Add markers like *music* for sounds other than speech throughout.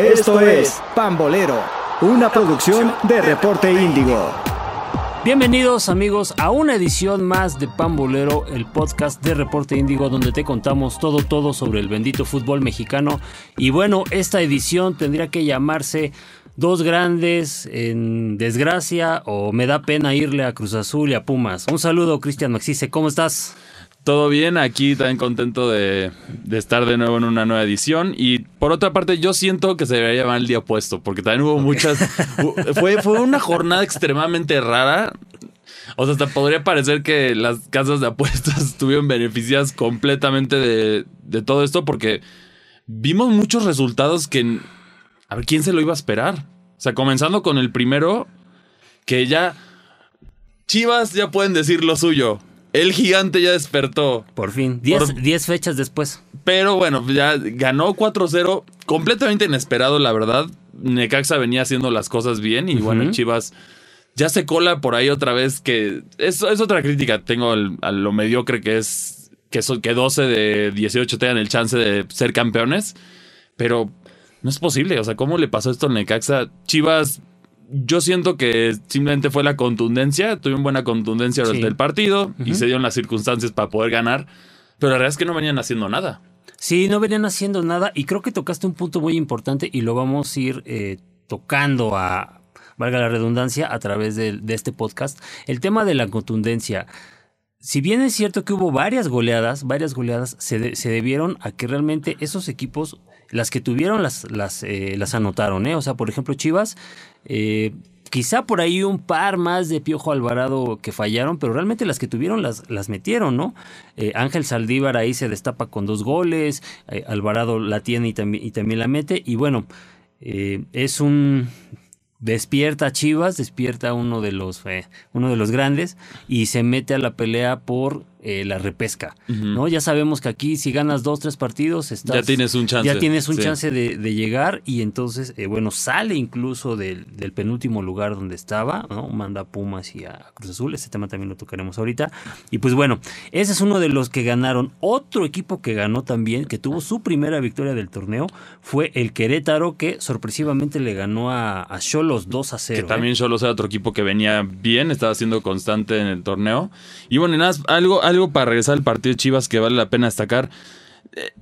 Esto es Pambolero, una producción de Reporte Índigo. Bienvenidos amigos a una edición más de Pambolero, el podcast de Reporte Índigo donde te contamos todo todo sobre el bendito fútbol mexicano. Y bueno, esta edición tendría que llamarse Dos grandes en desgracia o me da pena irle a Cruz Azul y a Pumas. Un saludo, Cristian Maxice, ¿cómo estás? Todo bien, aquí también contento de, estar de nuevo en una nueva edición. Y por otra parte, yo siento que se debería llamar el día opuesto, porque también hubo muchas. fue, fue una jornada extremadamente rara. O sea, hasta podría parecer que las casas de apuestas *laughs* estuvieron beneficiadas completamente de, de todo esto, porque vimos muchos resultados que a ver, ¿quién se lo iba a esperar? O sea, comenzando con el primero, que ya Chivas ya pueden decir lo suyo. El gigante ya despertó. Por fin, 10 fechas después. Pero bueno, ya ganó 4-0, completamente inesperado, la verdad. Necaxa venía haciendo las cosas bien y bueno, Chivas ya se cola por ahí otra vez, que es, es otra crítica. Tengo a lo mediocre que es que, que 12 de 18 tengan el chance de ser campeones. Pero no es posible. O sea, ¿cómo le pasó esto al Necaxa? Chivas, yo siento que simplemente fue la contundencia. Tuvieron buena contundencia durante el partido y se dieron las circunstancias para poder ganar. Pero la verdad es que no venían haciendo nada. Sí, no venían haciendo nada y creo que tocaste un punto muy importante y lo vamos a ir eh, tocando a, valga la redundancia, a través de, de este podcast. El tema de la contundencia si bien es cierto que hubo varias goleadas, varias goleadas se, se, debieron a que realmente esos equipos las que tuvieron las, las, eh, las anotaron, ¿eh? O sea, por ejemplo, Chivas, eh, quizá por ahí un par más de Piojo Alvarado que fallaron, pero realmente las que tuvieron las, las metieron, ¿no? Eh, Ángel Saldívar ahí se destapa con dos goles, Alvarado la tiene y y también la mete, y bueno, es un despierta Chivas, despierta uno de los uno de los grandes y se mete a la pelea por eh, la repesca, ¿no? Ya sabemos que aquí si ganas dos, tres partidos, estás, ya tienes un chance. Ya tienes un chance de, llegar y entonces, eh, bueno, sale incluso del, penúltimo lugar donde estaba, ¿no? Manda Pumas y a Cruz Azul, ese tema también lo tocaremos ahorita. Y pues bueno, ese es uno de los que ganaron. Otro equipo que ganó también, que tuvo su primera victoria del torneo, fue el Querétaro, que sorpresivamente le ganó a Cholos 2 a 0. Que también Cholos era otro equipo que venía bien, estaba siendo constante en el torneo. Y bueno, nada, algo algo para regresar al partido de Chivas que vale la pena destacar.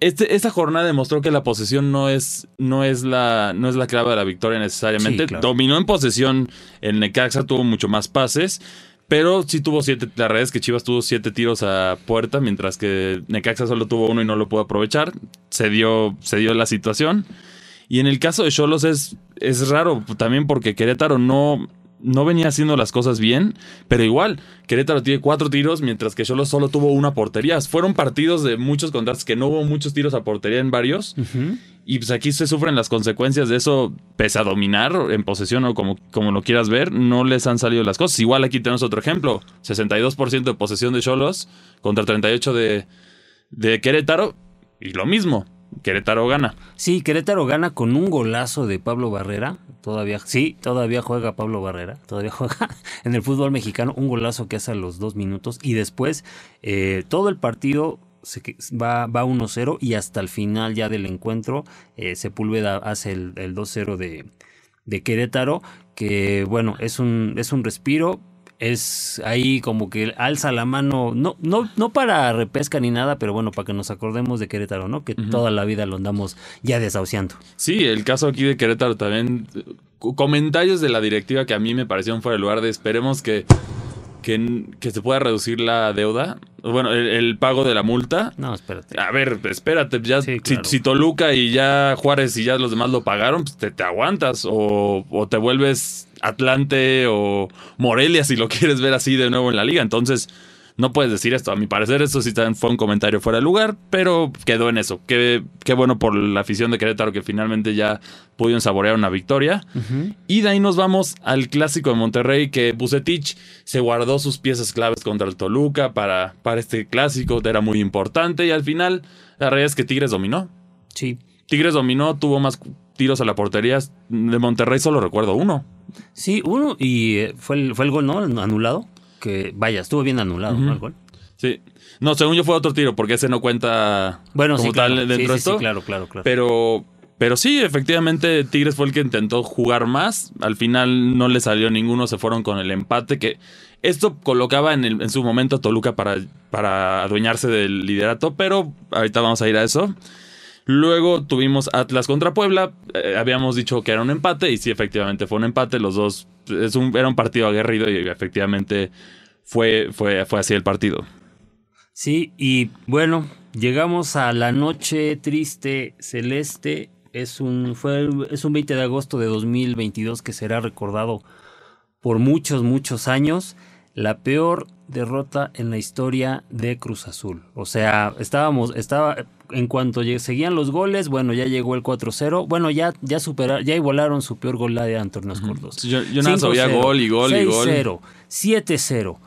Este, esta jornada demostró que la posesión no es, no es, la, no es la clave de la victoria necesariamente. Dominó en posesión, el Necaxa tuvo mucho más pases, pero sí tuvo siete. La realidad es que Chivas tuvo siete tiros a puerta, mientras que Necaxa solo tuvo uno y no lo pudo aprovechar. Se dio, se dio la situación. Y en el caso de Cholos es, es raro también porque Querétaro no, no venía haciendo las cosas bien, pero igual, Querétaro tiene cuatro tiros, mientras que Cholos solo tuvo una portería. Fueron partidos de muchos contrastes que no hubo muchos tiros a portería en varios. Y pues aquí se sufren las consecuencias de eso, pese a dominar en posesión o como, como lo quieras ver, no les han salido las cosas. Igual aquí tenemos otro ejemplo: 62% de posesión de Cholos contra 38% de, de Querétaro, y lo mismo. Querétaro gana. Sí, Querétaro gana con un golazo de Pablo Barrera. Todavía, sí, todavía juega Pablo Barrera. Todavía juega *laughs* en el fútbol mexicano. Un golazo que hace a los dos minutos. Y después, eh, todo el partido se, va, va 1-0 y hasta el final ya del encuentro, eh, Sepúlveda hace el, el 2-0 de, de Querétaro. Que bueno, es un, es un respiro es ahí como que alza la mano, no, no, no para repesca ni nada, pero bueno, para que nos acordemos de Querétaro, ¿no? Que toda la vida lo andamos ya desahuciando. Sí, el caso aquí de Querétaro también, comentarios de la directiva que a mí me parecieron fuera de lugar de esperemos que, que, se pueda reducir la deuda, bueno, el, pago de la multa. No, espérate. A ver, espérate, ya si, Toluca y ya Juárez y ya los demás lo pagaron, pues te, te aguantas o, o te vuelves Atlante o Morelia, si lo quieres ver así de nuevo en la liga. Entonces, no puedes decir esto. A mi parecer, esto sí fue un comentario fuera de lugar, pero quedó en eso. Qué, qué bueno por la afición de Querétaro que finalmente ya pudieron saborear una victoria. Y de ahí nos vamos al clásico de Monterrey, que Bucetich se guardó sus piezas claves contra el Toluca para, para este clásico. Era muy importante y al final, la realidad es que Tigres dominó. Sí. Tigres dominó, tuvo más tiros a la portería. De Monterrey solo recuerdo uno. Sí, uno, y eh, fue el, fue el gol, ¿no? Anulado. Que vaya, estuvo bien anulado, ¿no? El gol. Sí. No, según yo fue otro tiro, porque ese no cuenta bueno, como sí, tal dentro de esto. claro, claro, claro. Pero Pero sí, efectivamente, Tigres fue el que intentó jugar más. Al final no le salió ninguno, se fueron con el empate. Que esto colocaba en, el- en su momento a Toluca para, para adueñarse del liderato, pero ahorita vamos a ir a eso. Luego tuvimos Atlas contra Puebla. eh, habíamos dicho que era un empate, y sí, efectivamente fue un empate. Los dos. Es un, era un partido aguerrido, y efectivamente fue, fue, fue así el partido. Sí, y bueno, llegamos a la noche triste celeste. Es un, fue, es un 20 de agosto de 2022 que será recordado por muchos, muchos años. La peor derrota en la historia de Cruz Azul. O sea, estábamos, estaba, en cuanto seguían los goles, bueno, ya llegó el 4-0. Bueno, ya, ya superaron, ya igualaron su peor gol la de Antornos Cordos. Yo, yo nada 5-0, gol y gol y gol. 6-0, 7-0.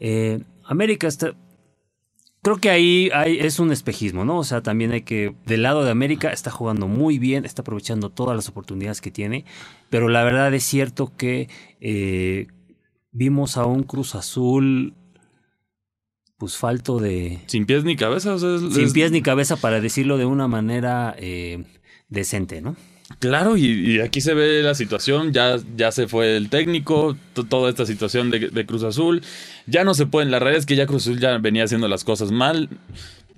Eh, América está. Creo que ahí hay, es un espejismo, ¿no? O sea, también hay que. Del lado de América está jugando muy bien, está aprovechando todas las oportunidades que tiene. Pero la verdad es cierto que eh, vimos a un Cruz Azul. Pues falto de. Sin pies ni cabeza. o sea, es- Sin es- pies ni cabeza, para decirlo de una manera eh, decente, ¿no? Claro, y, y aquí se ve la situación, ya, ya se fue el técnico, to- toda esta situación de, de Cruz Azul, ya no se pueden, la realidad es que ya Cruz Azul ya venía haciendo las cosas mal,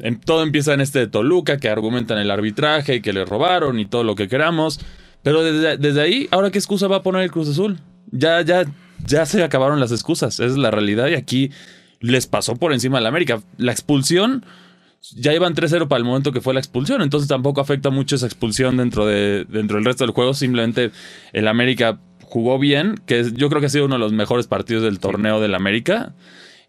Em, todo empieza en este de Toluca, que argumentan el arbitraje y que le robaron y todo lo que queramos, pero desde, desde ahí, ¿ahora qué excusa va a poner el Cruz Azul? Ya, ya, ya se acabaron las excusas, esa es la realidad y aquí les pasó por encima a la América. La expulsión ya iban 3-0 para el momento que fue la expulsión, entonces tampoco afecta mucho esa expulsión dentro, de, dentro del resto del juego, simplemente el América jugó bien, que yo creo que ha sido uno de los mejores partidos del torneo del América.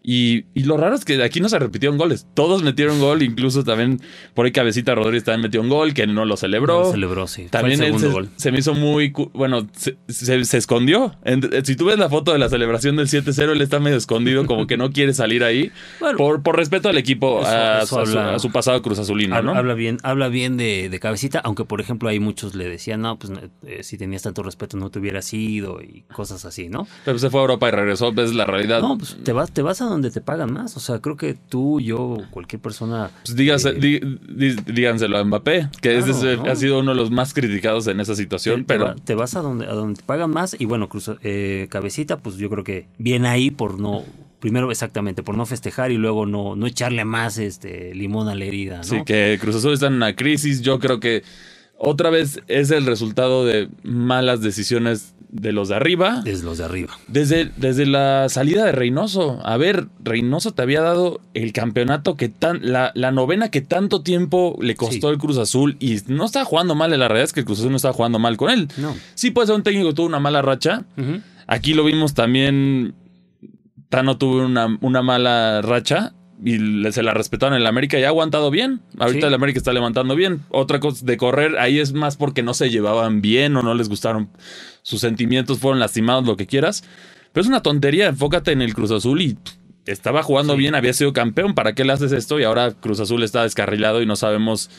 Y, y lo raro es que aquí no se repitieron goles. Todos metieron gol, incluso también por ahí Cabecita Rodríguez también metió un gol, que no lo celebró. Lo celebró, sí. También él se, gol. se me hizo muy. Bueno, se, se- se escondió. En- si tú ves la foto de la celebración del 7-0, él está medio escondido, como que no quiere salir ahí. *laughs* Bueno. por, por respeto al equipo, Eso- a, eso a su, habla- a su pasado Cruz Azulino, Habla, ¿no? habla bien, habla bien de, de cabecita, aunque por ejemplo hay muchos le decían, no, pues eh, si tenías tanto respeto no te hubieras ido y cosas así, ¿no? Pero se fue a Europa y regresó, ves la realidad. No, pues te vas, te vas a donde te pagan más. O sea, creo que tú, yo, cualquier persona. Pues dígase- eh, díganselo a Mbappé, que Claro, ese es- ¿no? ha sido uno de los más criticados en esa situación, te pero te vas a donde, a donde te pagan más. Y bueno, Cruz, eh, cabecita, pues yo creo que viene ahí por no. Primero, exactamente, por no festejar y luego no, no echarle más este limón a la herida, ¿no? sí que Cruz Azul está en una crisis. Yo creo que otra vez es el resultado de malas decisiones de los de arriba. Desde los de arriba. Desde, desde la salida de Reynoso. A ver, Reynoso te había dado el campeonato que tan. La, la novena que tanto tiempo le costó Sí. el Cruz Azul. Y no estaba jugando mal. La realidad es que el Cruz Azul no estaba jugando mal con él. No. Sí, puede ser un técnico que tuvo una mala racha. Aquí lo vimos también. Tano tuvo una, una mala racha. Y le- se la respetaron en el América y ha aguantado bien. Ahorita Sí. el América está levantando bien. Otra cosa de correr, ahí es más porque no se llevaban bien o no les gustaron. Sus sentimientos fueron lastimados, lo que quieras. Pero es una tontería. Enfócate en el Cruz Azul y estaba jugando Sí. bien, había sido campeón. ¿Para qué le haces esto? Y ahora Cruz Azul está descarrilado y no sabemos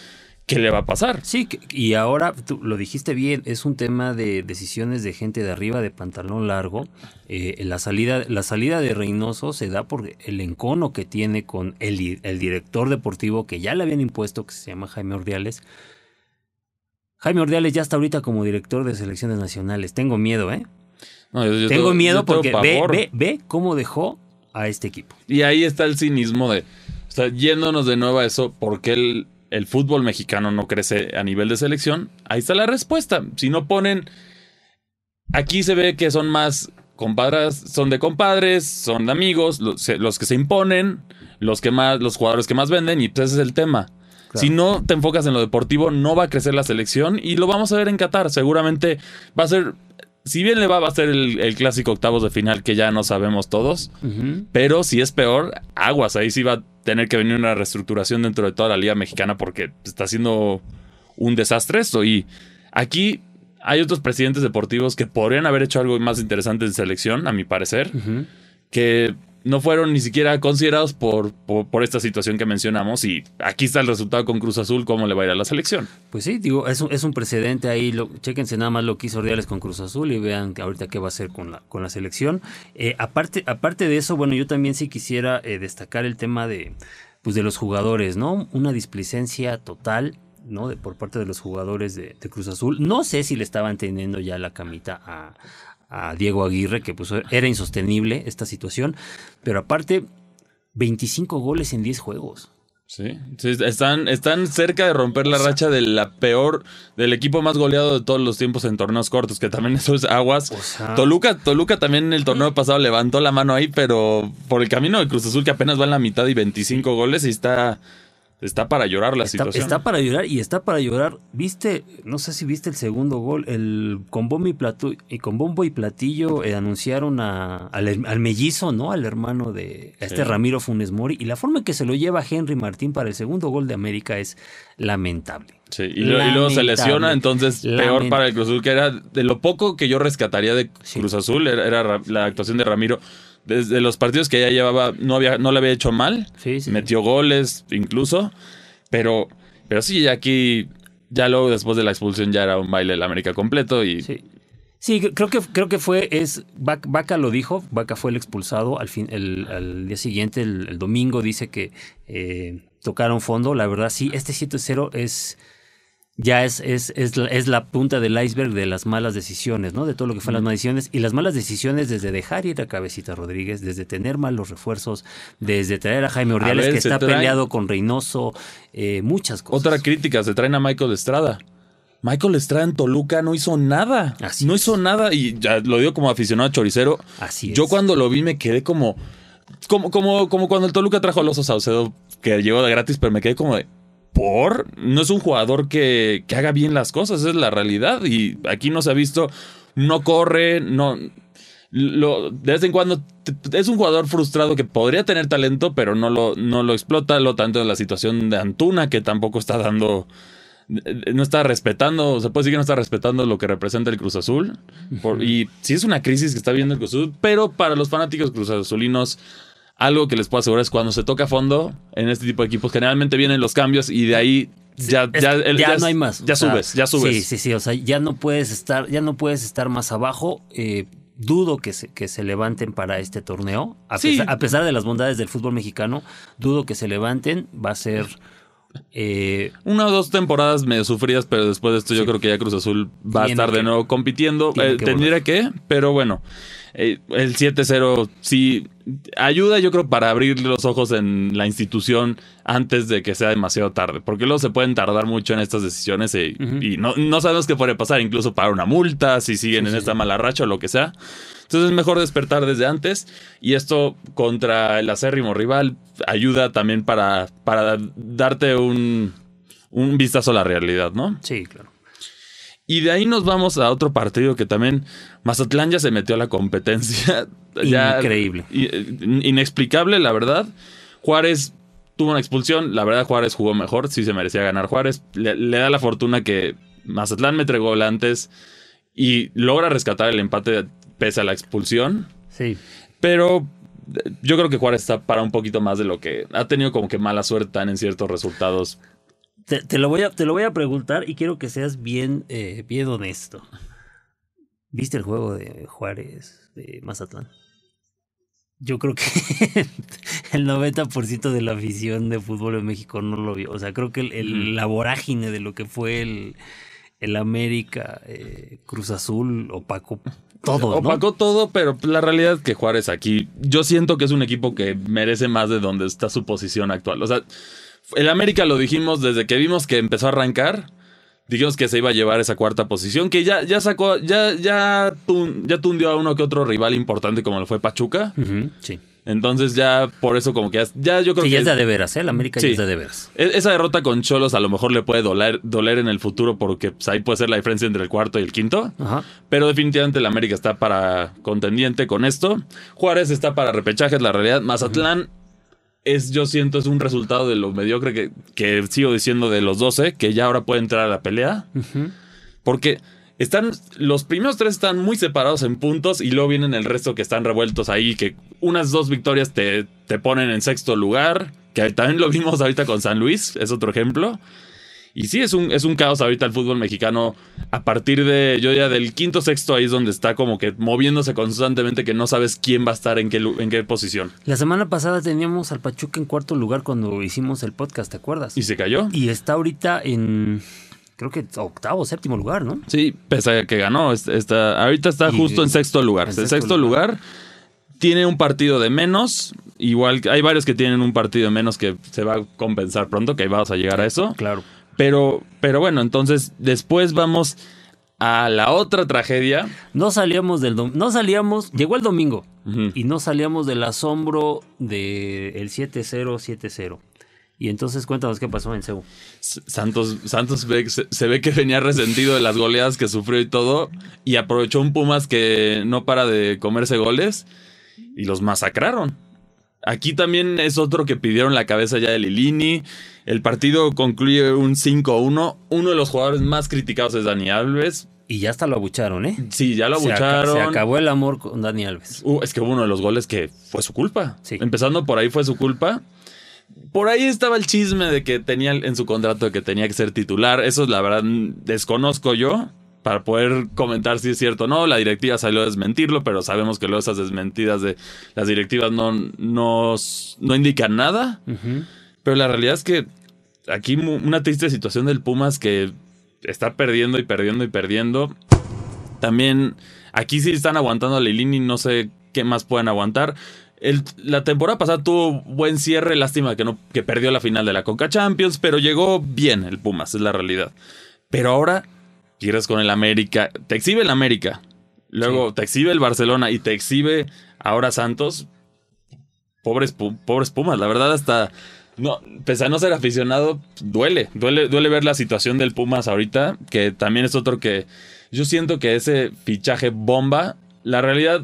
qué le va a pasar. Sí, y ahora tú lo dijiste bien, es un tema de decisiones de gente de arriba de pantalón largo. Eh, la, salida, la salida de Reynoso se da por el encono que tiene con el, el director deportivo que ya le habían impuesto, que se llama Jaime Ordiales. Jaime Ordiales ya está ahorita como director de selecciones nacionales. Tengo miedo, ¿eh? No, yo- yo Tengo tengo- miedo tengo porque ve, ve, ve cómo dejó a este equipo. Y ahí está el cinismo de, o sea, yéndonos de nuevo a eso, ¿por qué el, fútbol mexicano no crece a nivel de selección? Ahí está la respuesta. Si no ponen, aquí se ve que son más compadres, son de compadres, son de amigos, los, que se imponen, los que más, los jugadores que más venden, y pues ese es el tema. Claro. Si no te enfocas en lo deportivo, no va a crecer la selección y lo vamos a ver en Qatar. Seguramente va a ser, si bien le va, va a ser el, el clásico octavos de final que ya no sabemos todos, pero si es peor, aguas. Ahí sí va tener que venir una reestructuración dentro de toda la liga mexicana porque está siendo un desastre esto. Y aquí hay otros presidentes deportivos que podrían haber hecho algo más interesante en selección, a mi parecer, que no fueron ni siquiera considerados por, por, esta situación que mencionamos. Y aquí está el resultado con Cruz Azul, cómo le va a ir a la selección. Pues sí, digo, es un, es un precedente ahí. Lo, chéquense nada más lo que hizo Ordiales con Cruz Azul y vean ahorita qué va a hacer con la, con la selección. Eh, aparte, aparte de eso, bueno, yo también sí quisiera eh, destacar el tema de, pues de los jugadores, ¿no? Una displicencia total. ¿no? De, por parte de los jugadores de, de Cruz Azul. No sé si le estaban teniendo ya la camita a, a Diego Aguirre, que pues era insostenible esta situación. Pero aparte, 25 goles en 10 juegos. Sí, sí, están, están cerca de romper la racha de la peor, del equipo más goleado de todos los tiempos en torneos cortos, que también *laughs* eso es aguas. O sea- Toluca, Toluca también en el torneo pasado levantó la mano ahí, pero por el camino de Cruz Azul que apenas va en la mitad y 25 goles y está, está para llorar la Está, situación. está para llorar y está para llorar. ¿Viste? No sé si viste el segundo gol. El, con, bombo y, platu- y con bombo y platillo eh, anunciaron a- al, mellizo, ¿no? Al hermano de a este Sí. Ramiro Funes Mori. Y la forma en que se lo lleva Henry Martín para el segundo gol de América es lamentable. Sí, y, luego se lesiona, entonces peor para el Cruz Azul, que era de lo poco que yo rescataría de Sí. Cruz Azul, era, era Ra- la actuación de Ramiro. Desde los partidos que ya llevaba, no, había, no le había hecho mal, Sí, sí. metió goles incluso, pero, pero sí, aquí, ya luego después de la expulsión ya era un baile del América completo y Sí. Sí, cre- creo que, creo que fue, es, Vac- Vaca lo dijo, Vaca fue el expulsado al, fin, el, al día siguiente, el, el domingo, dice que eh, tocaron fondo, la verdad sí, este 7-0 es, ya es, es, es, la, es la punta del iceberg de las malas decisiones, ¿no? De todo lo que fueron las malas decisiones, y las malas decisiones desde dejar ir a Cabecita Rodríguez, desde tener malos refuerzos, desde traer a Jaime Ordiales ver, que está peleado con Reynoso, eh, muchas cosas. otra crítica, se traen a Michael Estrada. Michael Estrada en Toluca no hizo nada. Así no es. hizo nada y ya lo digo como aficionado choricero. Así Yo es. cuando lo vi me quedé como, como, como, como cuando el Toluca trajo al Oso Saucedo, que llegó de gratis, pero me quedé como de, ¿por? No es un jugador que, que haga bien las cosas, es la realidad. Y aquí no se ha visto, no corre, no... Lo, de vez en cuando es un jugador frustrado que podría tener talento, pero no lo, no lo explota. Lo tanto en la situación de Antuna, que tampoco está dando no está respetando, se puede decir que no está respetando lo que representa el Cruz Azul. Por- y sí es una crisis que está viendo el Cruz Azul, pero para los fanáticos Cruz Azulinos, algo que les puedo asegurar es cuando se toca a fondo en este tipo de equipos, generalmente vienen los cambios y de ahí ya, ya, ya no hay más. Ya sea, subes, ya subes. Sí, sí, sí. O sea, ya no puedes estar, ya no puedes estar más abajo. Eh, dudo que se, que se levanten para este torneo. A, Sí. pesar, a pesar de las bondades del fútbol mexicano, dudo que se levanten. Va a ser. Eh, Una o dos temporadas medio sufridas, pero después de esto yo creo que ya Cruz Azul va a estar de nuevo compitiendo. Eh, que tendría que, pero bueno, eh, el 7-0 sí ayuda yo creo para abrir los ojos en la institución antes de que sea demasiado tarde, porque luego se pueden tardar mucho en estas decisiones y no, no sabemos qué puede pasar, incluso para una multa, si siguen en esta mala racha o lo que sea. Entonces es mejor despertar desde antes y esto contra el acérrimo rival ayuda también para, para darte un, un vistazo a la realidad, ¿no? sí, claro. Y de ahí nos vamos a otro partido que también Mazatlán ya se metió a la competencia. *laughs* Ya- Increíble. eh, inexplicable, la verdad. Juárez tuvo una expulsión. La verdad, Juárez jugó mejor. Sí se merecía ganar Juárez. Le, le da la fortuna que Mazatlán mete gol antes y logra rescatar el empate pese a la expulsión. Sí. Pero eh, yo creo que Juárez está para un poquito más de lo que ha tenido como que mala suerte en ciertos resultados. Te, te lo voy a, te lo voy a preguntar y quiero que seas bien, eh, bien honesto. ¿Viste el juego de Juárez de Mazatlán? Yo creo que *laughs* el 90% de la afición de fútbol en México no lo vio. O sea, creo que el, la vorágine de lo que fue el, el América, eh, Cruz Azul, opacó todo. ¿no? Opacó todo, pero la realidad es que Juárez aquí, yo siento que es un equipo que merece más de donde está su posición actual. O sea, el América lo dijimos desde que vimos que empezó a arrancar. Dijimos que se iba a llevar esa cuarta posición, que ya, ya sacó, ya, ya, ya tundió a uno que otro rival importante como lo fue Pachuca. Sí. Entonces ya por eso como que ya, ya yo creo Sí, que ya es de, veras, ¿eh? El América Sí. ya es de, veras. e- esa derrota con Cholos a lo mejor le puede doler, doler en el futuro porque pues, ahí puede ser la diferencia entre el cuarto y el quinto. Ajá. Pero definitivamente el América está para contendiente con esto. Juárez está para repechajes, la realidad. Mazatlán es, yo siento, es un resultado de lo mediocre que, que sigo diciendo de los 12, que ya ahora puede entrar a la pelea. Ujú. Porque están, los primeros tres están muy separados en puntos y luego vienen el resto que están revueltos ahí, que unas dos victorias te, te ponen en sexto lugar, que también lo vimos ahorita con San Luis, es otro ejemplo. Y sí, es un, es un caos ahorita el fútbol mexicano. A partir de, yo ya del quinto, sexto, ahí es donde está como que moviéndose constantemente, que no sabes quién va a estar en qué, en qué posición. La semana pasada teníamos al Pachuca en cuarto lugar cuando hicimos el podcast, ¿te acuerdas? Y se cayó. Y está ahorita en, creo que octavo, séptimo lugar, ¿no? Sí, pese a que ganó. es- Está, ahorita está Y- justo en sexto lugar. en En sexto sexto, lugar. Tiene un partido de menos. Igual hay varios que tienen un partido de menos que se va a compensar pronto, que ahí vamos a llegar a eso. Claro. Pero, pero bueno, entonces después vamos a la otra tragedia. No salíamos del dom- no salíamos, llegó el domingo y no salíamos del asombro del el 7-0, 7-0. Y entonces cuéntanos qué pasó en Cebu. S- Santos, Santos ve- se, se ve que venía resentido de las goleadas que sufrió y todo. Y aprovechó un Pumas que no para de comerse goles. Y los masacraron. Aquí también es otro que pidieron la cabeza ya de Lilini. El partido concluye un 5-1. Uno de los jugadores más criticados es Dani Alves. Y ya hasta lo abucharon, ¿eh? Sí, ya lo abucharon. Se, acabó el amor con Dani Alves. Uh, es que hubo uno de los goles que fue su culpa. Sí. Empezando por ahí fue su culpa. Por ahí estaba el chisme de que tenía en su contrato de que tenía que ser titular. Eso la verdad desconozco yo para poder comentar si es cierto o no. La directiva salió a desmentirlo, pero sabemos que luego esas desmentidas de las directivas no, no, no indican nada. Pero la realidad es que aquí una triste situación del Pumas que está perdiendo y perdiendo y perdiendo. También aquí sí están aguantando a Lilini, no sé qué más pueden aguantar. El- la temporada pasada tuvo buen cierre, lástima que, no, que perdió la final de la Conca Champions, pero llegó bien el Pumas, es la realidad. Pero ahora pierdes con el América, te exhibe el América, luego Sí. te exhibe el Barcelona y te exhibe ahora Santos. Pobres, Pu- pobres Pumas, la verdad hasta... No, pese a no ser aficionado, duele, duele, duele ver la situación del Pumas ahorita, que también es otro que yo siento que ese fichaje bomba, la realidad,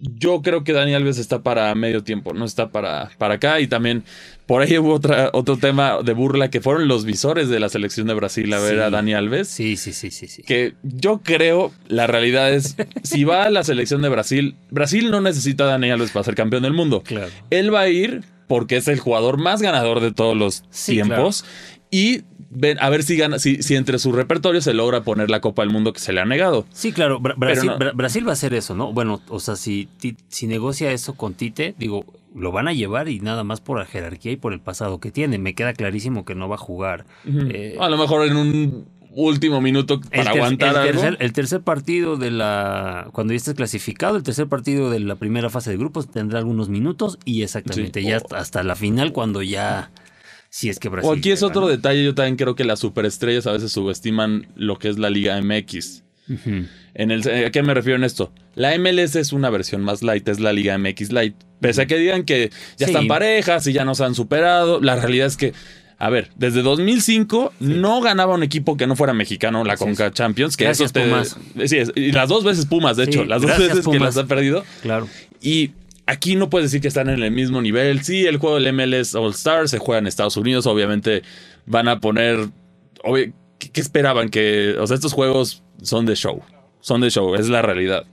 yo creo que Dani Alves está para medio tiempo, no está para, para acá. Y también por ahí hubo otra, otro tema de burla que fueron los visores de la selección de Brasil a ver Sí. a Dani Alves. Sí, sí, sí, sí, sí. Que yo creo, la realidad es, si va a la selección de Brasil, Brasil no necesita a Dani Alves para ser campeón del mundo. Claro. Él va a ir porque es el jugador más ganador de todos los Sí, tiempos. Y ven, a ver si gana, si, si entre su repertorio se logra poner la Copa del Mundo que se le ha negado. Sí, claro, Bra- Brasil, no- Bra- Brasil va a hacer eso, ¿no? Bueno, o sea, si, si negocia eso con Tite, digo, lo van a llevar y nada más por la jerarquía y por el pasado que tiene. Me queda clarísimo que no va a jugar. Eh, a lo mejor en un último minuto el, para ter- aguantar el algo. tercer, el tercer partido de la. Cuando ya estés clasificado, el tercer partido de la primera fase de grupos tendrá algunos minutos y exactamente Sí. ya hasta la final, cuando ya. Si es que Brasil. O aquí es otro ¿no? detalle, yo también creo que las superestrellas a veces subestiman lo que es la Liga MX. En el, ¿A qué me refiero en esto? La MLS es una versión más light, es la Liga MX light. Pese a que digan que ya Sí. están parejas y ya nos han superado, la realidad es que, a ver, desde 2005 no ganaba un equipo que no fuera mexicano la Conca Champions. Que Gracias, eso te, Pumas. Sí, es- y las dos veces Pumas, de hecho, las dos veces que Pumas. las ha perdido. Claro. Y aquí no puedes decir que están en el mismo nivel. Sí, el juego del MLS All Star se juega en Estados Unidos. Obviamente van a poner. ¿Qué, qué esperaban? Que. O sea, estos juegos son de show. Son de show, es la realidad.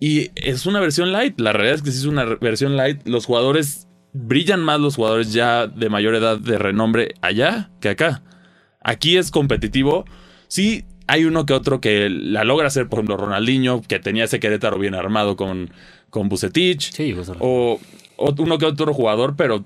Y es una versión light. La realidad es que sí es una versión light. Los jugadores. Brillan más los jugadores ya de mayor edad de renombre allá que acá. Aquí es competitivo. Sí, hay uno que otro que la logra hacer. Por ejemplo, Ronaldinho, que tenía ese Querétaro bien armado con, con Bucetich. Sí, O, o uno que otro jugador, pero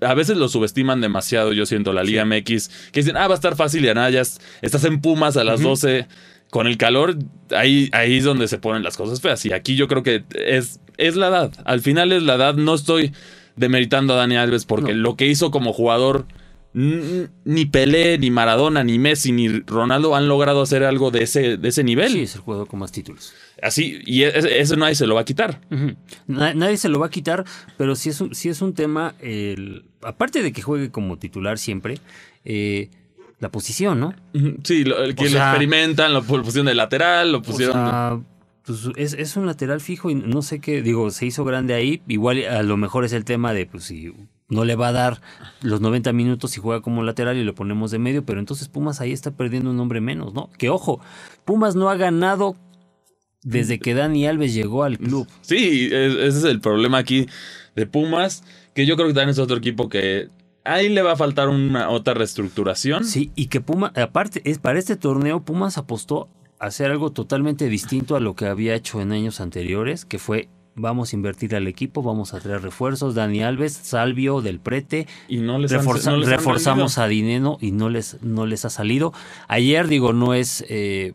a veces lo subestiman demasiado, yo siento, la Liga MX. Que dicen, ah, va a estar fácil y a nada, ya es- estás en Pumas a las 12. Con el calor, ahí, ahí es donde se ponen las cosas feas. Y aquí yo creo que es, es la edad. Al final es la edad. No estoy demeritando a Dani Alves porque No. lo que hizo como jugador, ni Pelé, ni Maradona, ni Messi, ni Ronaldo han logrado hacer algo de ese, de ese nivel. Sí, es el jugador con más títulos. Así, y e- ese nadie se lo va a quitar. Nadie se lo va a quitar, pero sí es un, es un tema, el, aparte de que juegue como titular siempre, eh, la posición, ¿no? Sí, lo, el que O lo sea- experimentan, lo, pusieron de lateral, lo O pusieron. sea, pues es, es un lateral fijo y no sé qué, digo, se hizo grande ahí, igual a lo mejor es el tema de, pues si no le va a dar los 90 minutos y juega como lateral y lo ponemos de medio, pero entonces Pumas ahí está perdiendo un hombre menos, ¿no? Que ojo, Pumas no ha ganado desde que Dani Alves llegó al club. Sí, es- ese es el problema aquí de Pumas, que yo creo que también es otro equipo que ahí le va a faltar una otra reestructuración. Sí, y que Puma, aparte, es, para este torneo Pumas apostó a hacer algo totalmente distinto a lo que había hecho en años anteriores, que fue vamos a invertir al equipo, vamos a traer refuerzos, Dani Alves, Salvio, Del Prete, y no les reforza- han, no les han reforzamos a Dineno y no les, no les ha salido. Ayer digo, no es... eh,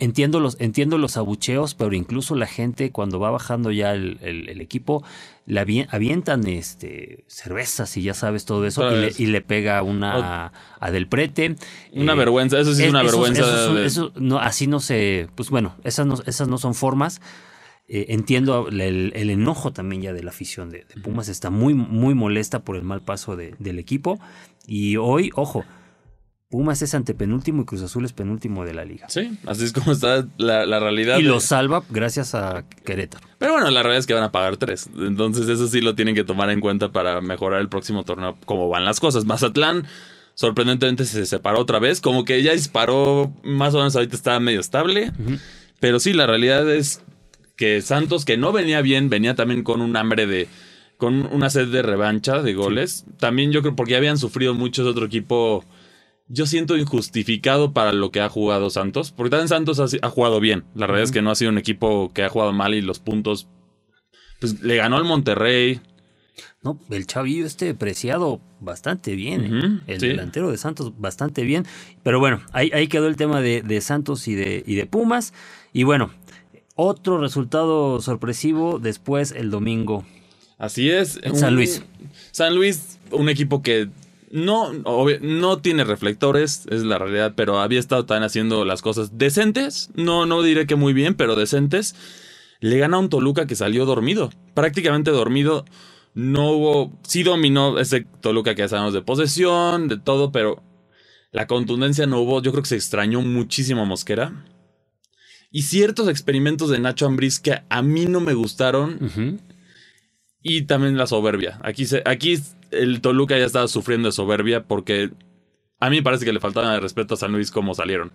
Entiendo los, entiendo los abucheos, pero incluso la gente cuando va bajando ya el, el- el equipo, le avien- avientan este, cervezas y ya sabes todo eso, y le, vez. y le pega una a Del Prete. Una Eh, vergüenza, eso sí es es- una esos- vergüenza. esos son- de- eso no, así no se. Pues bueno, esas no, esas no son formas. Eh, entiendo el, el enojo también ya de la afición de, de Pumas. Está muy, muy molesta por el mal paso de- del equipo. Y hoy, ojo, Pumas es antepenúltimo y Cruz Azul es penúltimo de la liga. Sí, así es como está la, la realidad. Y de- lo salva gracias a Querétaro. Pero bueno, la realidad es que van a pagar tres. Entonces eso sí lo tienen que tomar en cuenta para mejorar el próximo torneo, como van las cosas. Mazatlán, sorprendentemente, se separó otra vez. Como que ya disparó, más o menos ahorita está medio estable. Pero sí, la realidad es que Santos, que no venía bien, venía también con un hambre de... Con una sed de revancha de goles. También yo creo porque ya habían sufrido muchos otro equipo... Yo siento injustificado para lo que ha jugado Santos. Porque también Santos ha, ha jugado bien. La realidad es que no ha sido un equipo que ha jugado mal y los puntos... Pues le ganó al Monterrey. No, el chavillo este preciado bastante bien. ¿eh? El sí. delantero de Santos bastante bien. Pero bueno, ahí, ahí quedó el tema de, de Santos y de, y de Pumas. Y bueno, otro resultado sorpresivo después el domingo. Así es. San Un- Luis. San Luis, un equipo que no, obvio- no tiene reflectores, es la realidad, pero había estado también haciendo las cosas decentes. No, no diré que muy bien, pero decentes. Le gana a un Toluca que salió dormido. Prácticamente dormido. No hubo. Sí dominó ese Toluca que ya sabemos de posesión, de todo, pero la contundencia no hubo. Yo creo que se extrañó muchísimo a Mosquera. Y ciertos experimentos de Nacho Ambriz que a mí no me gustaron. Y también la soberbia. Aquí, se, aquí el Toluca ya estaba sufriendo de soberbia porque a mí me parece que le faltaba de respeto a San Luis como salieron.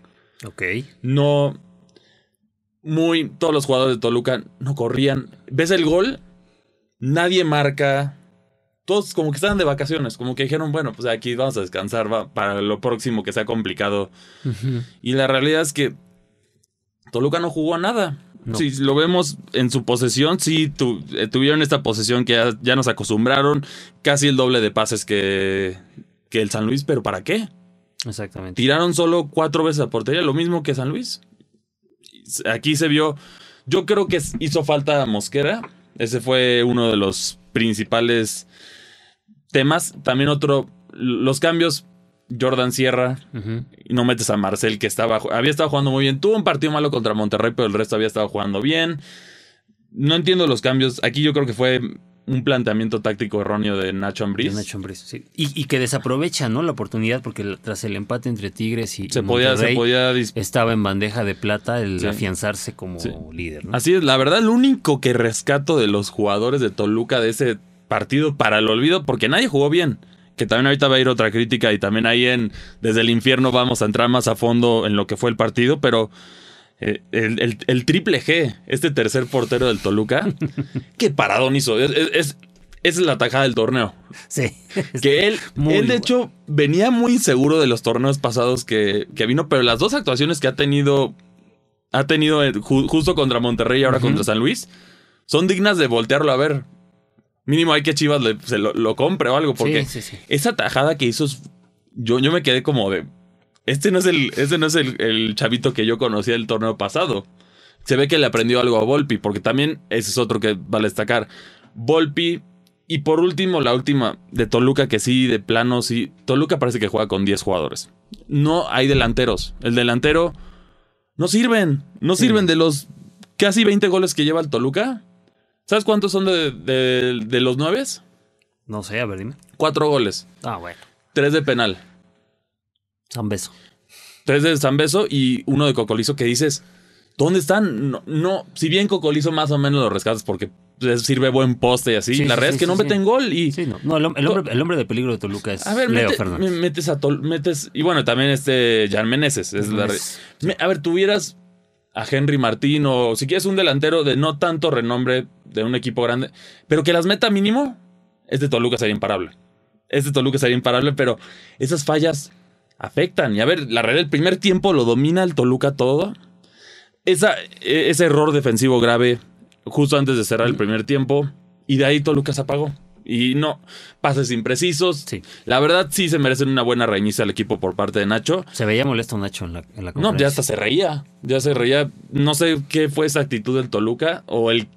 Ok. No. Muy. Todos los jugadores de Toluca no corrían. ¿Ves el gol? Nadie marca. Todos como que estaban de vacaciones. Como que dijeron, bueno, pues aquí vamos a descansar va, para lo próximo que sea complicado. Y la realidad es que Toluca no jugó a nada. No. Si lo vemos en su posesión, sí tu- eh, tuvieron esta posesión que ya, ya nos acostumbraron, casi el doble de pases que, que el San Luis, pero ¿para qué? Exactamente. Tiraron solo cuatro veces a portería, lo mismo que San Luis. Aquí se vio, yo creo que hizo falta Mosquera, ese fue uno de los principales temas. También otro, los cambios, Jordan Sierra, y no metes a Marcel, que estaba, había estado jugando muy bien. Tuvo un partido malo contra Monterrey, pero el resto había estado jugando bien. No entiendo los cambios. Aquí yo creo que fue un planteamiento táctico erróneo de Nacho Ambriz. De Nacho Ambriz, sí. y, y que desaprovecha ¿no? la oportunidad porque tras el empate entre Tigres y Se y podía, se Monterrey, podía dis- estaba en bandeja de plata el Sí. afianzarse como Sí. líder. ¿no? Así es, la verdad, lo único que rescato de los jugadores de Toluca de ese partido para el olvido, porque nadie jugó bien. Que también ahorita va a ir otra crítica y también ahí en Desde el Infierno vamos a entrar más a fondo en lo que fue el partido, pero eh, el, el- el triple G, este tercer portero del Toluca, *laughs* qué paradón hizo. Es, es- es- esa es la tajada del torneo. Sí. *laughs* Que él, *laughs* Muy él de bueno. hecho, venía muy inseguro de los torneos pasados que, que vino, pero las dos actuaciones que ha tenido, ha tenido eh, ju- justo contra Monterrey y ahora contra San Luis, son dignas de voltearlo a ver. Mínimo hay que Chivas le- se lo, lo compre o algo, porque sí, sí, sí. esa tajada que hizo, yo, yo me quedé como de, este no es el, este no es el, el chavito que yo conocía del torneo pasado. Se ve que le aprendió algo a Volpi, porque también ese es otro que vale destacar. Volpi, y por último, la última de Toluca, que sí, de plano, sí. Toluca parece que juega con 10 jugadores. No hay delanteros. El delantero no sirven. No sirven de los casi 20 goles que lleva el Toluca. ¿Sabes cuántos son de, de- de los 9? No sé, a ver, dime. Cuatro goles. Ah, bueno. Tres de penal. San Beso. Tres de San Beso y uno de Cocolizo que dices, ¿dónde están? No, no, si bien Cocolizo más o menos lo rescatas porque sirve buen poste y así, Sí, la sí, realidad sí, es que no meten gol y... Sí, no. No, el, hom- el hombre, el hombre de peligro de Toluca es A ver, Leo mete- Fernández. metes a Tol- metes y bueno, también este Jan Meneses, es la re- Es- Me- a ver, tuvieras a Henry Martín o si quieres un delantero de no tanto renombre de un equipo grande, pero que las meta mínimo, este Toluca sería imparable. este Toluca sería imparable, pero esas fallas afectan. Y a ver, la realidad, el primer tiempo lo domina el Toluca todo. Esa, e- ese error defensivo grave justo antes de cerrar el primer tiempo. Y de ahí Toluca se apagó. Y no, pases imprecisos. Sí. La verdad sí se merecen una buena reinicia al equipo por parte de Nacho. Se veía molesto Nacho en la, en la No, ya hasta se reía. Ya se reía. No sé qué fue esa actitud del Toluca. O el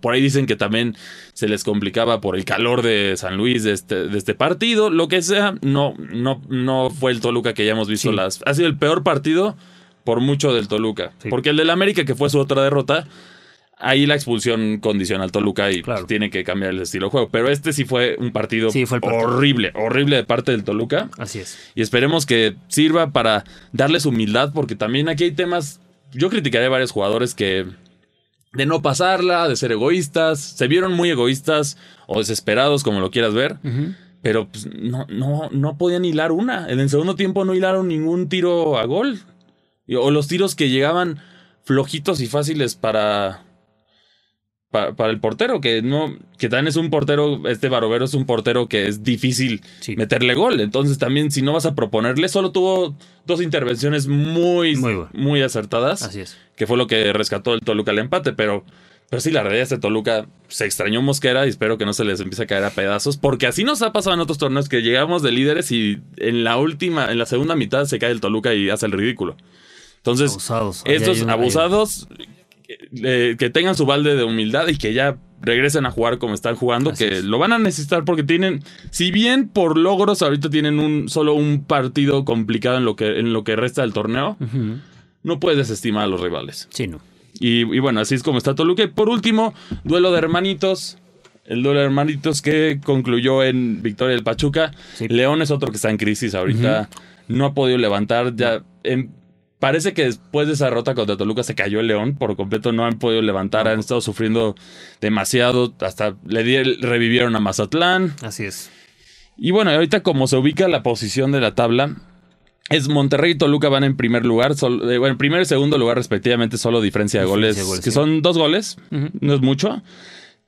por ahí dicen que también se les complicaba por el calor de San Luis de este, de este partido. Lo que sea, no, no, no fue el Toluca que ya hemos visto Sí. las. Ha sido el peor partido por mucho del Toluca. Sí. Porque el del América, que fue su otra derrota. Ahí la expulsión condiciona al Toluca y Claro. pues, tiene que cambiar el estilo de juego. Pero este sí fue un partido, Sí, fue el partido. horrible, horrible de parte del Toluca. Así es. Y esperemos que sirva para darles humildad, porque también aquí hay temas. Yo criticaré a varios jugadores que. de no pasarla, de ser egoístas. Se vieron muy egoístas o desesperados, como lo quieras ver. Pero pues, no, no, no podían hilar una. En el segundo tiempo no hilaron ningún tiro a gol. O los tiros que llegaban flojitos y fáciles para. Pa- Para, el portero, que no, que también es un portero, este Barovero es un portero que es difícil Sí. meterle gol. Entonces también si no vas a proponerle, solo tuvo dos intervenciones muy, Muy muy, acertadas, Así es. que fue lo que rescató el Toluca al empate, pero, pero sí, la realidad es que Toluca se extrañó Mosquera y espero que no se les empiece a caer a pedazos, porque así nos ha pasado en otros torneos que llegamos de líderes y en la última, en la segunda mitad se cae el Toluca y hace el ridículo. Entonces, Abusados. Estos abusados eh, que tengan su balde de humildad y que ya regresen a jugar como están jugando, Así que es. lo van a necesitar porque tienen, si bien por logros ahorita tienen un solo un partido complicado en lo que en lo que resta del torneo, no puedes desestimar a los rivales. Sí, no. Y, y bueno, así es como está Toluca. Y por último, duelo de hermanitos. El duelo de hermanitos que concluyó en victoria del Pachuca. Sí. León es otro que está en crisis ahorita. No ha podido levantar. Ya em, parece que después de esa derrota contra Toluca se cayó el León por completo. No han podido levantar. Han estado sufriendo demasiado. Hasta le di- revivieron a Mazatlán. Así es. Y bueno, ahorita como se ubica la posición de la tabla, es Monterrey y Toluca van en primer lugar, eh, bueno, en primer y segundo lugar respectivamente, solo diferencia de goles, que sí. son dos goles, no es mucho.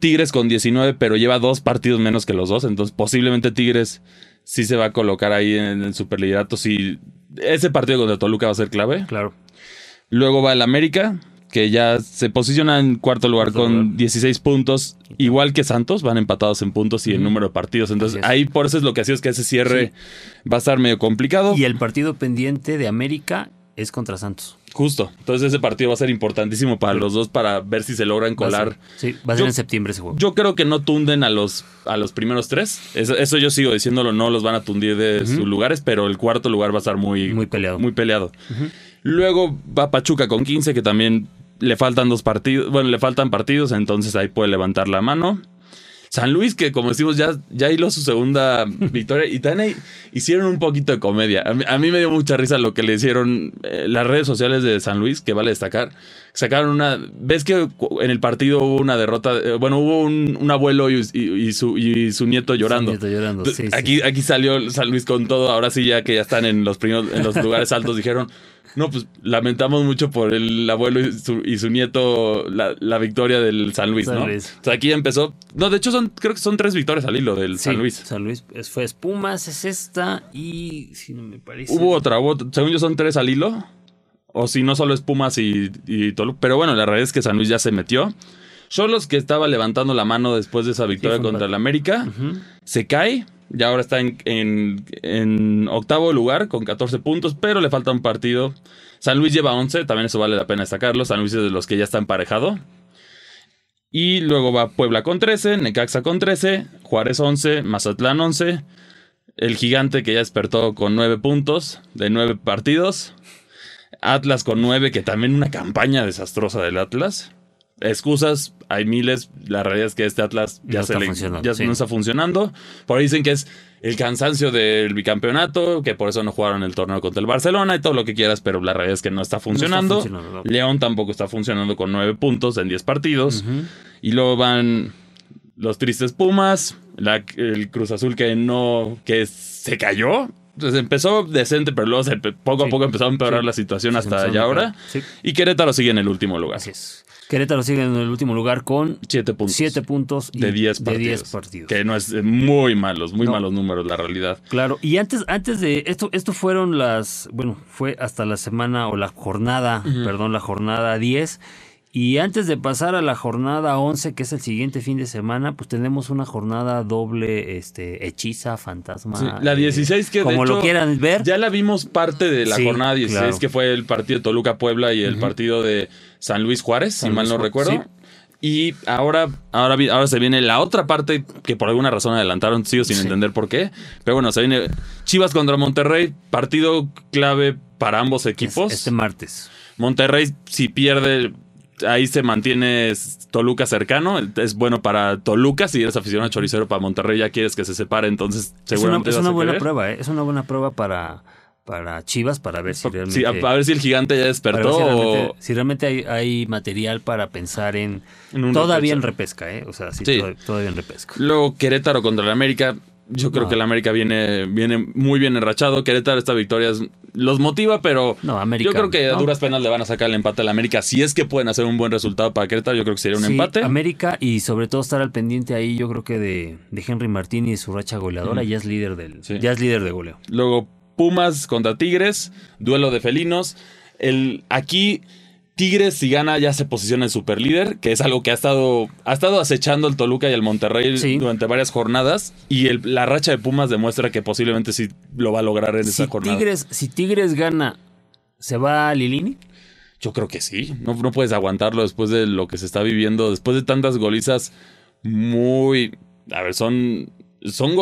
Tigres con 19, pero lleva dos partidos menos que los dos, entonces posiblemente Tigres sí se va a colocar ahí en el superliderato, si ese partido contra Toluca va a ser clave. Claro. Luego va el América, que ya se posiciona en cuarto lugar Cuarto con lugar. 16 puntos, igual que Santos, van empatados en puntos y en número de partidos. Entonces ahí por eso es lo que ha sido es que ese cierre va a estar medio complicado. Y el partido pendiente de América es contra Santos. Justo. Entonces ese partido va a ser importantísimo para los dos para ver si se logran Va colar. Sí, va a ser Yo- en septiembre ese juego. Yo creo que no tunden a los, a los primeros tres. Eso, eso yo sigo diciéndolo, no los van a tundir de sus lugares, pero el cuarto lugar va a estar muy, Muy peleado. Muy peleado. Luego va Pachuca con 15, que también le faltan dos partidos. Bueno, le faltan partidos, entonces ahí puede levantar la mano. San Luis, que como decimos, ya, ya hiló su segunda *laughs* victoria. Y también ahí hicieron un poquito de comedia. A mí, a mí me dio mucha risa lo que le hicieron eh, las redes sociales de San Luis, que vale destacar. Sacaron una. ¿Ves que en el partido hubo una derrota? Eh, bueno, hubo un, un abuelo y, y- y su, y su nieto llorando. Su nieto llorando, sí, sí. aquí, aquí salió San Luis con todo. Ahora sí, ya que ya están en los primeros, en los *laughs* lugares altos, dijeron. No, pues lamentamos mucho por el abuelo y su, y su nieto la, la victoria del San Luis, San ¿no? Luis. O sea, aquí ya empezó. No, de hecho, son, creo que son tres victorias al hilo del Sí, San Luis. San Luis es- fue Espumas, es esta y si no me parece. Hubo otra, hubo según yo son tres al hilo. O si no, solo es Pumas y, y Toluca. Pero bueno, la realidad es que San Luis ya se metió. Cholos que estaba levantando la mano después de esa victoria contra el América. Se cae. Y ahora está en, en- en octavo lugar con 14 puntos, pero le falta un partido. San Luis lleva 11, también eso vale la pena destacarlo. San Luis es de los que ya está emparejado. Y luego va Puebla con 13, Necaxa con 13, Juárez 11, Mazatlán 11, el gigante que ya despertó con 9 puntos de 9 partidos, Atlas con 9, que también una campaña desastrosa del Atlas. Excusas, hay miles. La realidad es que este Atlas ya, No se está le- funcionando, ya sí. no está funcionando. Por ahí dicen que es el cansancio del bicampeonato, que por eso no jugaron el torneo contra el Barcelona y todo lo que quieras, pero la realidad es que no está funcionando. funcionando, no. León tampoco está funcionando con 9 puntos en 10 partidos. Y luego van los tristes Pumas, la- el Cruz Azul que no, que se cayó. Entonces empezó decente, pero luego se- poco a poco empezó a empeorar Sí. la situación hasta se empezó ya a ahora. Sí. Y Querétaro sigue en el último lugar. Así es. Querétaro sigue en el último lugar con 7 puntos. 7 puntos y de 10 de partidos. 10 partidos. Que no es eh, muy malos, muy No. malos números, la realidad. Claro, y antes, antes de esto, esto fueron las, bueno, fue hasta la semana o la jornada, perdón, la jornada 10. Y antes de pasar a la jornada 11, que es el siguiente fin de semana, pues tenemos una jornada doble, este, hechiza, fantasma. Sí, la eh, 16 que de como lo quieran ver. Ya la vimos parte de la Sí, jornada 16, claro. que fue el partido de Toluca-Puebla y el partido de San Luis Juárez, San si mal no recuerdo. sí. Y ahora, ahora, ahora se viene la otra parte que por alguna razón adelantaron, sigo sin entender por qué. Pero bueno, se viene Chivas contra Monterrey, partido clave para ambos es- equipos. este martes. Monterrey, si pierde, ahí se mantiene Toluca cercano. Es bueno para Toluca. Si eres aficionado a choricero para Monterrey, ya quieres que se separe, entonces Es una, seguramente es una buena querer. prueba, ¿eh? Es una buena prueba para, para Chivas, para ver si realmente... Sí, a, a ver si el gigante ya despertó si o realmente, si realmente hay, hay material para pensar en... Todavía en repesca, ¿eh? O sea, sí, Sí. Todavía, todavía en repesca. Luego Querétaro contra el América. Yo creo No. que el América viene, viene muy bien enrachado. Querétaro, esta victoria es- los motiva, pero No, América, yo creo que a no. duras penas le van a sacar el empate al América. Si es que pueden hacer un buen resultado para Querétaro, yo creo que sería un Sí, empate. América y sobre todo estar al pendiente ahí, yo creo que de, de Henry Martín y su racha goleadora, ya es líder del, Sí. ya es líder de goleo. Luego Pumas contra Tigres, duelo de felinos. El, aquí Tigres si gana ya se posiciona en superlíder, que es algo que ha estado, ha estado acechando el Toluca y el Monterrey Sí. durante varias jornadas. Y el- la racha de Pumas demuestra que posiblemente sí lo va a lograr en Si esa jornada. Tigres, si Tigres gana, ¿se va a Lilini? Yo creo que sí. No, no puedes aguantarlo después de lo que se está viviendo, después de tantas golizas muy... A ver, son... Son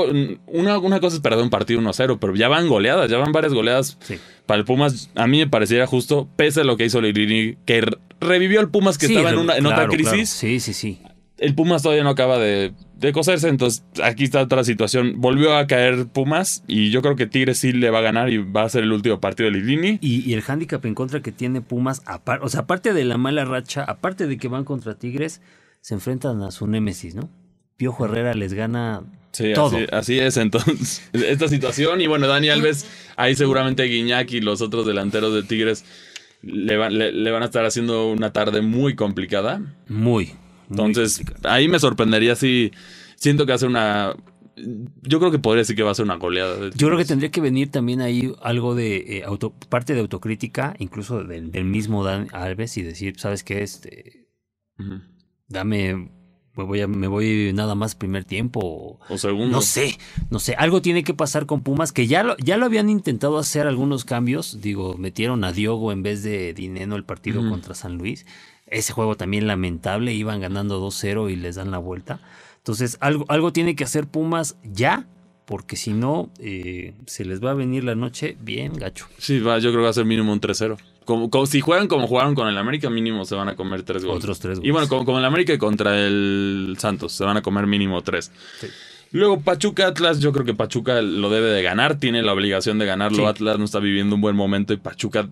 una, una cosa es perder un partido 1-0, pero ya van goleadas, ya van varias goleadas Sí. para el Pumas. A mí me pareciera justo, pese a lo que hizo Lilini, que re- revivió al Pumas que Sí, estaba en, una, en claro, otra crisis. claro. Sí, sí, sí. El Pumas todavía no acaba de, de coserse, entonces aquí está otra situación. Volvió a caer Pumas y yo creo que Tigres sí le va a ganar y va a ser el último partido de Lilini. Y, y el hándicap en contra que tiene Pumas, apar- o sea, aparte de la mala racha, aparte de que van contra Tigres, se enfrentan a su némesis, ¿no? Piojo Herrera les gana Sí, todo. Así, así es entonces *laughs* esta situación. Y bueno, Dani Alves, ahí seguramente Guiñac y los otros delanteros de Tigres le, van- le- le van a estar haciendo una tarde muy complicada. Muy. Entonces, ahí me sorprendería si siento que hace una... Yo creo que podría decir que va a ser una goleada. Yo creo que tendría que venir también ahí algo de eh, auto, parte de autocrítica, incluso del, del mismo Dan Alves, y decir, ¿sabes qué? Este, dame, me voy, a- me voy nada más primer tiempo. o- O segundo. No sé, no sé, algo tiene que pasar con Pumas, que ya lo, ya lo habían intentado hacer algunos cambios, digo, metieron a Diogo en vez de Dineno el partido contra San Luis, ese juego también lamentable, iban ganando 2-0 y les dan la vuelta, entonces algo, algo tiene que hacer Pumas ya, porque si no, eh, se les va a venir la noche bien gacho. Sí, va, yo creo que va a ser mínimo un 3-0. Como, como- si juegan como jugaron con el América, mínimo se van a comer tres goles. Otros tres Y goles. bueno, como, como el América y contra el Santos, se van a comer mínimo tres. Sí. Luego Pachuca Atlas, yo creo que Pachuca lo debe de ganar, tiene la obligación de ganarlo. Sí. Atlas no está viviendo un buen momento y Pachuca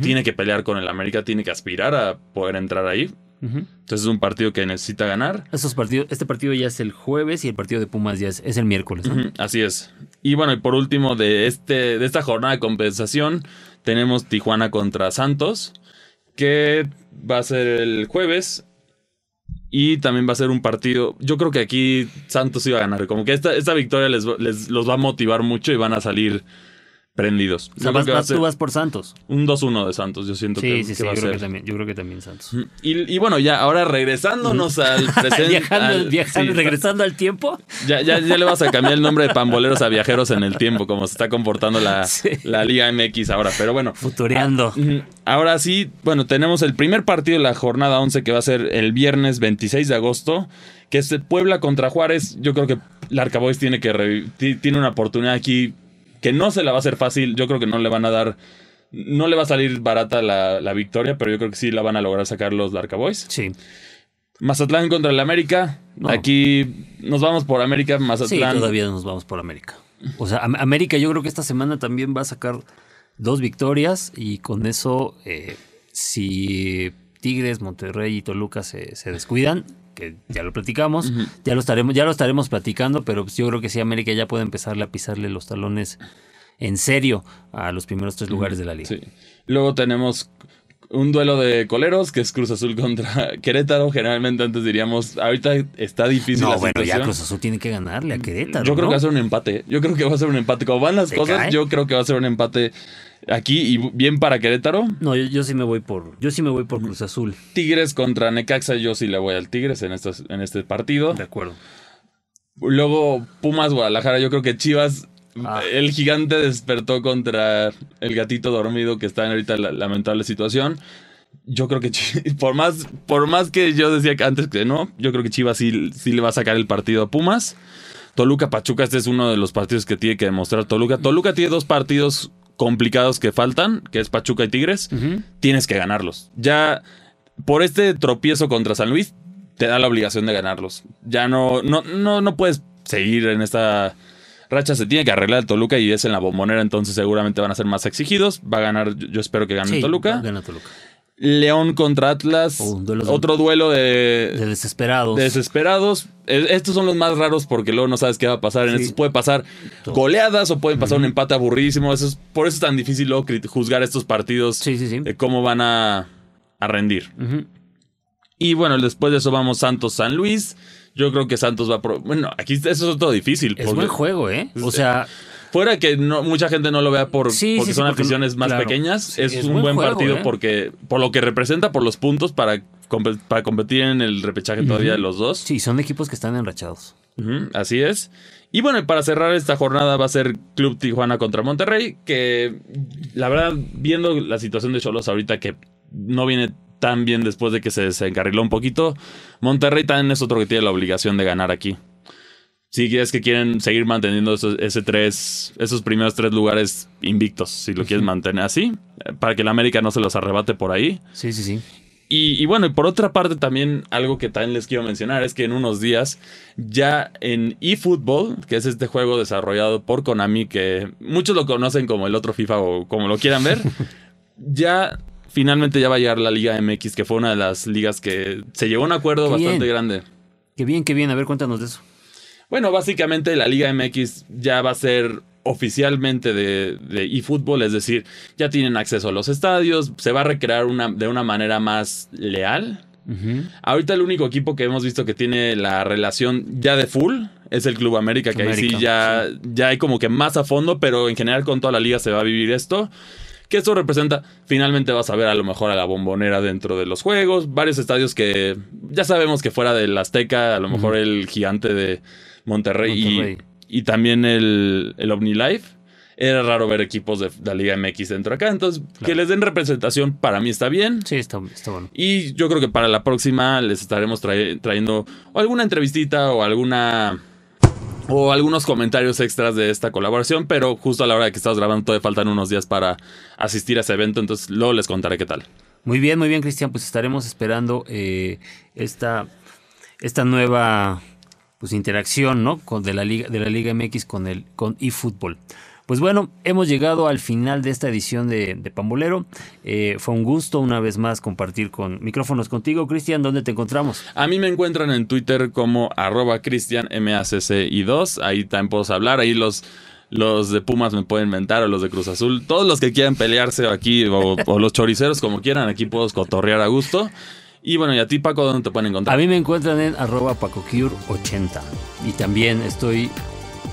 tiene que pelear con el América, tiene que aspirar a poder entrar ahí. Entonces es un partido que necesita ganar. Estos partidos, este partido ya es el jueves y el partido de Pumas ya es, es el miércoles. Así es. Y bueno, y por último, de, este, de esta jornada de compensación, tenemos Tijuana contra Santos, que va a ser el jueves. Y también va a ser un partido. Yo creo que aquí Santos iba a ganar. Como que esta, victoria les, les- los va a motivar mucho y van a salir prendidos. O sea, vas- vas- tú vas por Santos. un 2-1 de Santos. Yo siento Sí, que, sí, que sí, va yo a creo, que también, yo creo que también Santos. Y, y bueno, ya ahora regresándonos al *laughs* presente. viajando, al- viajando, sí, regresando al tiempo. Ya, ya, ya le vas a cambiar el nombre de pamboleros a viajeros en el tiempo, como se está comportando la, *laughs* Sí. la Liga MX ahora. Pero bueno, Futureando. ujú, ahora sí, bueno, tenemos el primer partido de la jornada 11 que va a ser el viernes 26 de agosto, que es Puebla contra Juárez. Yo creo que el Arcaboys tiene, que tiene una oportunidad aquí que no se la va a hacer fácil. Yo creo que no le van a dar. No le va a salir barata la, la victoria, pero yo creo que sí la van a lograr sacar los Larcaboys. Sí. Mazatlán contra el América. No. Aquí nos vamos por América, Sí, Mazatlán. todavía nos vamos por América. O sea, Am- América yo creo que esta semana también va a sacar dos victorias y con eso, eh, si Tigres, Monterrey y Toluca se, se descuidan, que ya lo platicamos, ya lo estaremos, ya lo estaremos platicando, pero pues yo creo que sí América ya puede empezarle a pisarle los talones en serio a los primeros tres lugares de la liga. Sí. Luego tenemos un duelo de coleros que es Cruz Azul contra *laughs* Querétaro. Generalmente antes diríamos, ahorita está difícil No, la bueno, ya. Cruz Azul tiene que ganarle a Querétaro. Yo creo ¿no? que va a ser un empate. Yo creo que va a ser un empate. Como van las ¿Te cosas, cae? yo creo que va a ser un empate aquí y bien para Querétaro. No, yo, yo sí me voy por. Yo sí me voy por Cruz Azul. Tigres contra Necaxa, yo sí le voy al Tigres en, estos, en este partido. De acuerdo. Luego Pumas Guadalajara, yo creo que Chivas, Ah. el gigante despertó contra el gatito dormido que está en ahorita la lamentable situación. Yo creo que *laughs* por más, por más que yo decía que antes que no, yo creo que Chivas sí, sí le va a sacar el partido a Pumas. Toluca Pachuca, este es uno de los partidos que tiene que demostrar Toluca. Toluca tiene dos partidos complicados que faltan, que es Pachuca y Tigres. Tienes que ganarlos. Ya por este tropiezo contra San Luis, te da la obligación de ganarlos. Ya no, no, no, no puedes seguir en esta racha. Se tiene que arreglar el Toluca y es en la bombonera, entonces seguramente van a ser más exigidos. Va a ganar, yo yo espero que gane Sí, Toluca. Gana Toluca. León contra Atlas. Oh, de- otro duelo De de, desesperados. desesperados. Estos son los más raros porque luego no sabes qué va a pasar. En Sí. estos puede pasar goleadas o pueden pasar un empate aburridísimo. Eso es- por eso es tan difícil luego juzgar estos partidos sí, sí, sí. de cómo van a, a rendir. Y bueno, después de eso vamos Santos-San Luis. Yo creo que Santos va a... Bueno, aquí eso es todo difícil. Es buen juego, ¿eh? O sea, Fuera que no, mucha gente no lo vea por, Sí, porque sí, son porque- aficiones más claro. pequeñas, es, es un buen buen juego, partido ¿eh? porque por lo que representa, por los puntos para, para competir en el repechaje todavía de los dos. sí, son equipos que están enrachados. Así es. Y bueno, para cerrar esta jornada va a ser Club Tijuana contra Monterrey, que la verdad, viendo la situación de Cholos ahorita que no viene tan bien después de que se desencarriló un poquito, Monterrey también es otro que tiene la obligación de ganar aquí. Si es que quieren seguir manteniendo esos, ese tres, esos primeros tres lugares invictos, si lo quieres mantener así, para que el América no se los arrebate por ahí. Sí, sí, sí. Y, y bueno, y por otra parte también algo que también les quiero mencionar es que en unos días ya en eFootball, que es este juego desarrollado por Konami, que muchos lo conocen como el otro FIFA o como lo quieran ver, *laughs* ya finalmente ya va a llegar la Liga MX, que fue una de las ligas que se llegó a un acuerdo Qué bastante bien. grande. Qué bien, qué bien. A ver, cuéntanos de eso. Bueno, básicamente la Liga MX ya va a ser oficialmente de, de eFootball, es decir, ya tienen acceso a los estadios, se va a recrear una, de una manera más leal. Ahorita el único equipo que hemos visto que tiene la relación ya de full es el Club América, que ahí sí ya, ya hay como que más a fondo, pero en general con toda la liga se va a vivir esto. Que esto representa, finalmente vas a ver a lo mejor a la bombonera dentro de los juegos, varios estadios que ya sabemos que fuera del Azteca, a lo mejor el gigante de Monterrey, y- Monterrey. Y, también el, el OmniLife. Era raro ver equipos de, la Liga MX dentro acá, entonces que les den representación para mí está bien. Sí, está, está bueno. Y yo creo que para la próxima les estaremos trae- trayendo o alguna entrevistita o alguna o algunos comentarios extras de esta colaboración, pero justo a la hora de que estamos grabando todavía faltan unos días para asistir a ese evento, entonces luego les contaré qué tal. Muy bien, muy bien, Cristian. Pues estaremos esperando eh, esta, esta nueva pues, interacción ¿no? con, de, la Liga, de la Liga MX con el con eFootball. Pues bueno, hemos llegado al final de esta edición de, Pambolero. Eh, fue un gusto una vez más compartir con micrófonos contigo, Cristian. ¿Dónde te encontramos? A mí me encuentran en Twitter como arroba cristianmacci2, ahí también puedo hablar, ahí los... Los de Pumas me pueden mentar o los de Cruz Azul. Todos los que quieran pelearse aquí o, o los choriceros como quieran, aquí puedo cotorrear a gusto. Y bueno, y a ti Paco, ¿dónde te pueden encontrar? A mí me encuentran en arroba pacocure80. Y también estoy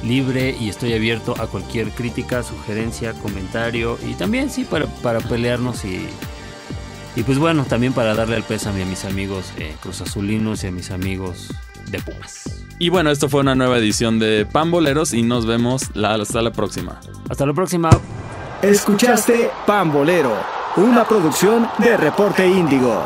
libre y estoy abierto a cualquier crítica, sugerencia, comentario. Y también, sí, para, para pelearnos y, y pues bueno, también para darle el pésame a mis amigos eh, cruzazulinos y a mis amigos de Pumas. Y bueno, esto fue una nueva edición de Pamboleros y nos vemos la- hasta la próxima. Hasta la próxima. Escuchaste Pambolero, una producción de Reporte Índigo.